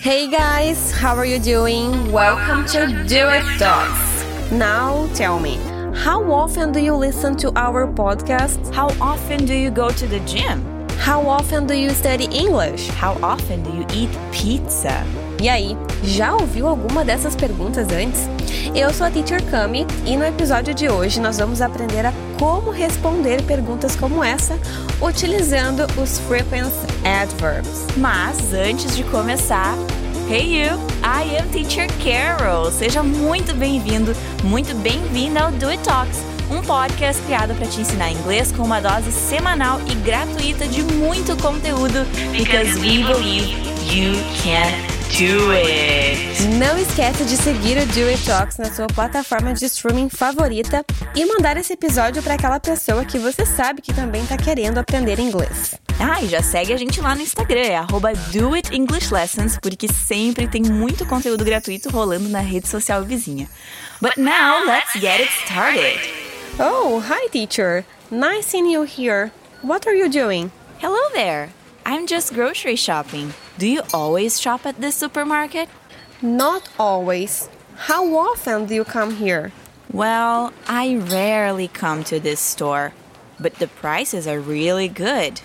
Hey guys, how are you doing? Welcome to Do It Talks. Now tell me, how often do you listen to our podcast? How often do you go to the gym? How often do you study English? How often do you eat pizza? E aí, já ouviu alguma dessas perguntas antes? Eu sou a Teacher Kami e no episódio de hoje nós vamos aprender a como responder perguntas como essa utilizando os frequent adverbs. Mas antes de começar, Hey you, I am Teacher Carol. Seja muito bem-vindo, muito bem-vinda ao Do It Talks, um podcast criado para te ensinar inglês com uma dose semanal e gratuita de muito conteúdo, because we believe you can do it! Não esqueça de seguir o Do It Talks na sua plataforma de streaming favorita e mandar esse episódio para aquela pessoa que você sabe que também está querendo aprender inglês. Ah, e já segue a gente lá no Instagram, é @doitenglish_lessons, porque sempre tem muito conteúdo gratuito rolando na rede social vizinha. But now, let's get it started! Oh, hi teacher! Nice seeing you here. What are you doing? Hello there! I'm just grocery shopping. Do you always shop at this supermarket? Not always. How often do you come here? Well, I rarely come to this store, but the prices are really good.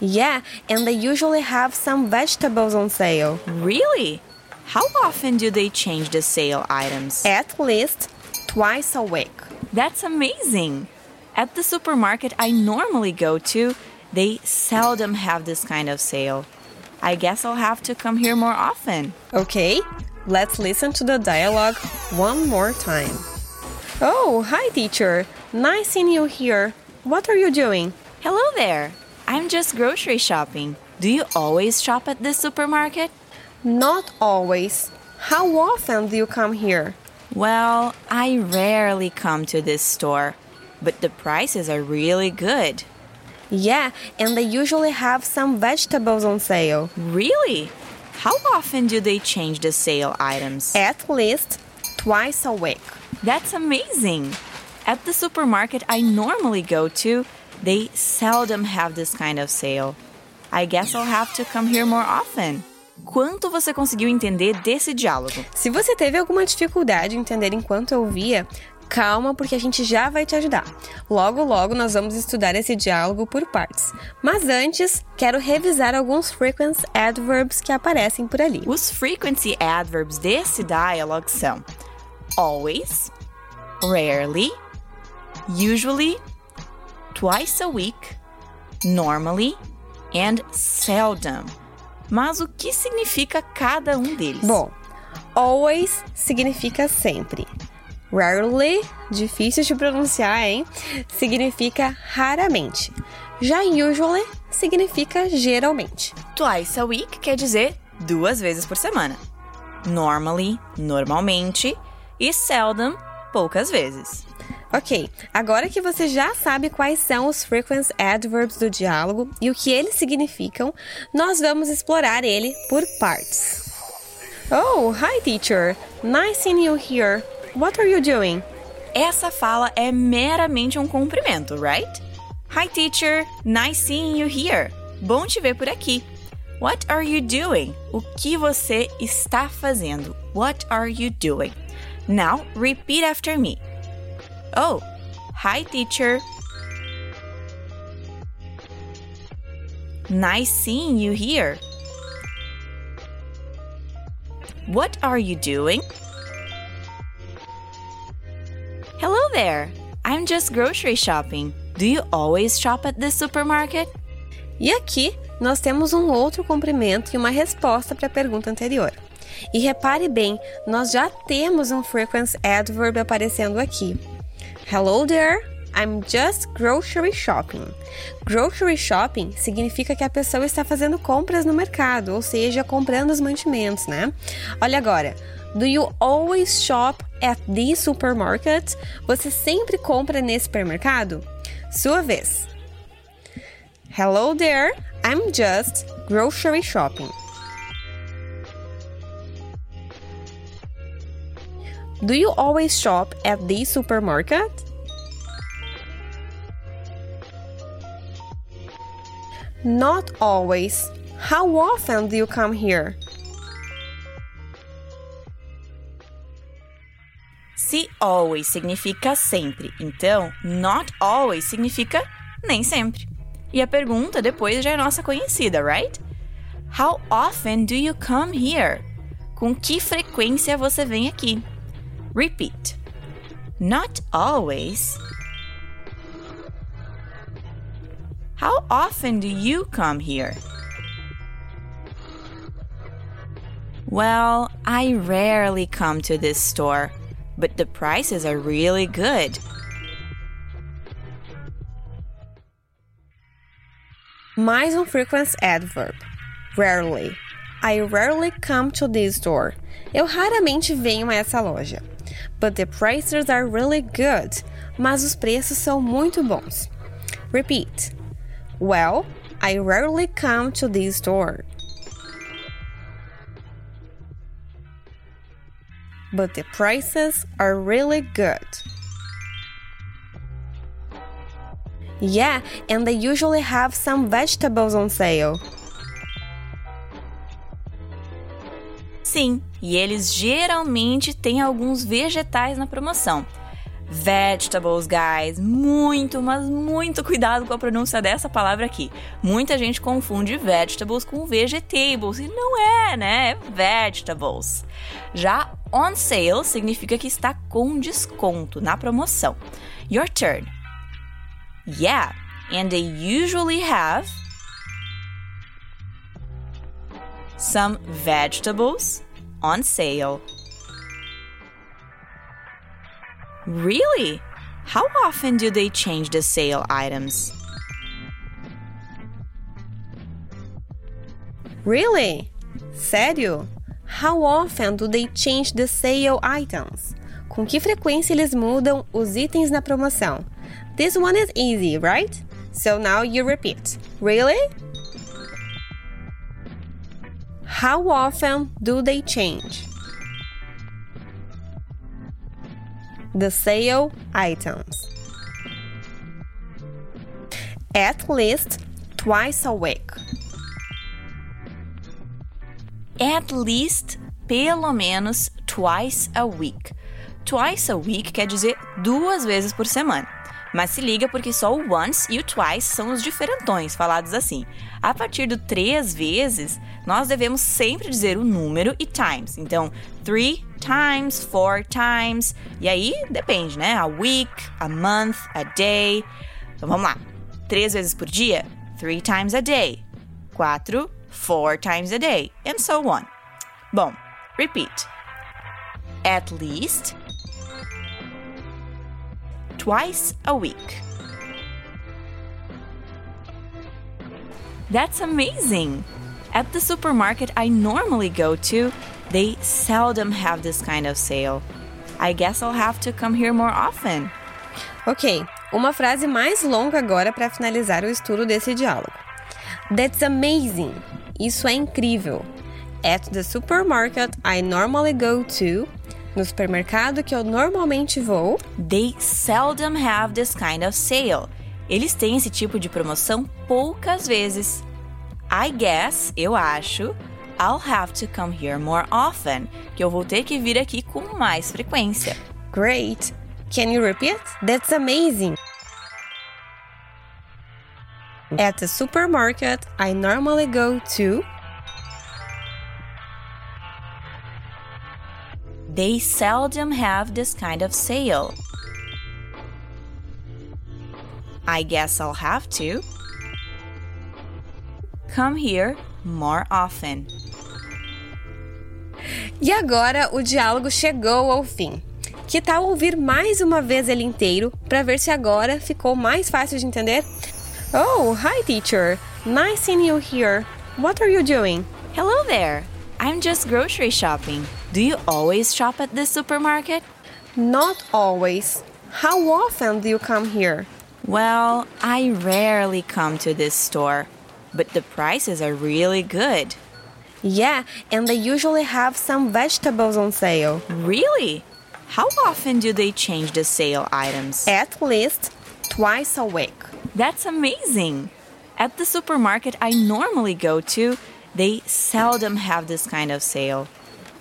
Yeah, and they usually have some vegetables on sale. Really? How often do they change the sale items? At least twice a week. That's amazing. At the supermarket I normally go to, they seldom have this kind of sale. I guess I'll have to come here more often. Okay, let's listen to the dialogue one more time. Oh, hi, teacher. Nice seeing you here. What are you doing? Hello there. I'm just grocery shopping. Do you always shop at this supermarket? Not always. How often do you come here? Well, I rarely come to this store, but the prices are really good. Yeah, and they usually have some vegetables on sale. Really? How often do they change the sale items? At least twice a week. That's amazing. At the supermarket I normally go to, they seldom have this kind of sale. I guess I'll have to come here more often. Quanto você conseguiu entender desse diálogo? Se você teve alguma dificuldade em entender enquanto eu via, calma, porque a gente já vai te ajudar. Logo, logo nós vamos estudar esse diálogo por partes. Mas antes, quero revisar alguns frequent adverbs que aparecem por ali. Os frequency adverbs desse dialogue são always, rarely, usually, twice a week, normally and seldom. Mas o que significa cada um deles? Bom, always significa sempre. Rarely, difícil de pronunciar, hein? Significa raramente. Já usually significa geralmente. Twice a week quer dizer duas vezes por semana. Normally, normalmente. E seldom, poucas vezes. Ok, agora que você já sabe quais são os frequent adverbs do diálogo e o que eles significam, nós vamos explorar ele por partes. Oh, hi teacher! Nice seeing you here. What are you doing? Essa fala é meramente um cumprimento, right? Hi teacher, nice seeing you here. Bom te ver por aqui. What are you doing? O que você está fazendo? What are you doing? Now repeat after me. Oh, hi teacher. Nice seeing you here. What are you doing? There. I'm just grocery shopping. Do you always shop at this supermarket? E aqui nós temos um outro cumprimento e uma resposta para a pergunta anterior. E repare bem, nós já temos um frequent adverb aparecendo aqui. Hello there, I'm just grocery shopping. Grocery shopping significa que a pessoa está fazendo compras no mercado, ou seja, comprando os mantimentos, né? Olha agora. Do you always shop at the supermarket? Você sempre compra nesse supermercado? Sua vez. Hello there, I'm just grocery shopping. Do you always shop at the supermarket? Not always. How often do you come here? Always significa sempre, então not always significa nem sempre. E a pergunta depois já é nossa conhecida, right? How often do you come here? Com que frequência você vem aqui? Repeat. Not always. How often do you come here? Well, I rarely come to this store, but the prices are really good. Mais um frequent adverb. Rarely. I rarely come to this store. Eu raramente venho a essa loja. But the prices are really good. Mas os preços são muito bons. Repeat. Well, I rarely come to this store. But the prices are really good. Yeah, and they usually have some vegetables on sale. Sim, e eles geralmente têm alguns vegetais na promoção. Vegetables, guys. Muito, mas muito cuidado com a pronúncia dessa palavra aqui. Muita gente confunde vegetables com vegetables e não é, né? É vegetables. Já on sale significa que está com desconto na promoção. Your turn. Yeah, and they usually have some vegetables on sale. Really? How often do they change the sale items? Really? Sério? How often do they change the sale items? Com que frequência eles mudam os itens na promoção? This one is easy, right? So now you repeat. Really? How often do they change? The sale items. At least twice a week. At least, pelo menos, twice a week. Twice a week quer dizer duas vezes por semana. Mas se liga porque só o once e o twice são os diferentões, falados assim. A partir do três vezes, nós devemos sempre dizer o número e times. Então, three times, four times. E aí depende, né? A week, a month, a day. Então vamos lá. Três vezes por dia? Three times a day. Quatro, four times a day. And so on. Bom, repeat. At least twice a week. That's amazing! At the supermarket I normally go to, they seldom have this kind of sale. I guess I'll have to come here more often. Ok, uma frase mais longa agora para finalizar o estudo desse diálogo. That's amazing! Isso é incrível. At the supermarket I normally go to, no supermercado que eu normalmente vou, They seldom have this kind of sale. Eles têm esse tipo de promoção poucas vezes. I guess, eu acho, I'll have to come here more often, que eu vou ter que vir aqui com mais frequência. Great! Can you repeat? That's amazing! At the supermarket I normally go to, They seldom have this kind of sale. I guess I'll have to come here more often. E agora o diálogo chegou ao fim. Que tal ouvir mais uma vez ele inteiro para ver se agora ficou mais fácil de entender? Oh, hi teacher. Nice seeing you here. What are you doing? Hello there. I'm just grocery shopping. Do you always shop at this supermarket? Not always. How often do you come here? Well, I rarely come to this store, but the prices are really good. Yeah, and they usually have some vegetables on sale. Really? How often do they change the sale items? At least twice a week. That's amazing. At the supermarket I normally go to, they seldom have this kind of sale.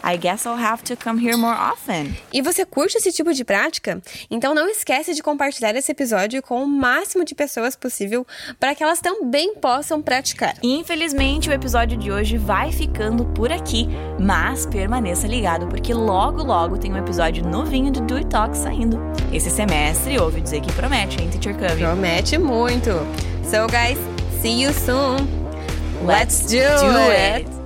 I guess I'll have to come here more often. E você curte esse tipo de prática? Então não esquece de compartilhar esse episódio com o máximo de pessoas possível para que elas também possam praticar. Infelizmente, o episódio de hoje vai ficando por aqui, mas permaneça ligado porque logo logo tem um episódio novinho do Do It Talk saindo. Esse semestre, ouvi dizer que promete, hein, Teacher Cubby? Promete muito. So guys, see you soon. Let's, Let's do, do it. it.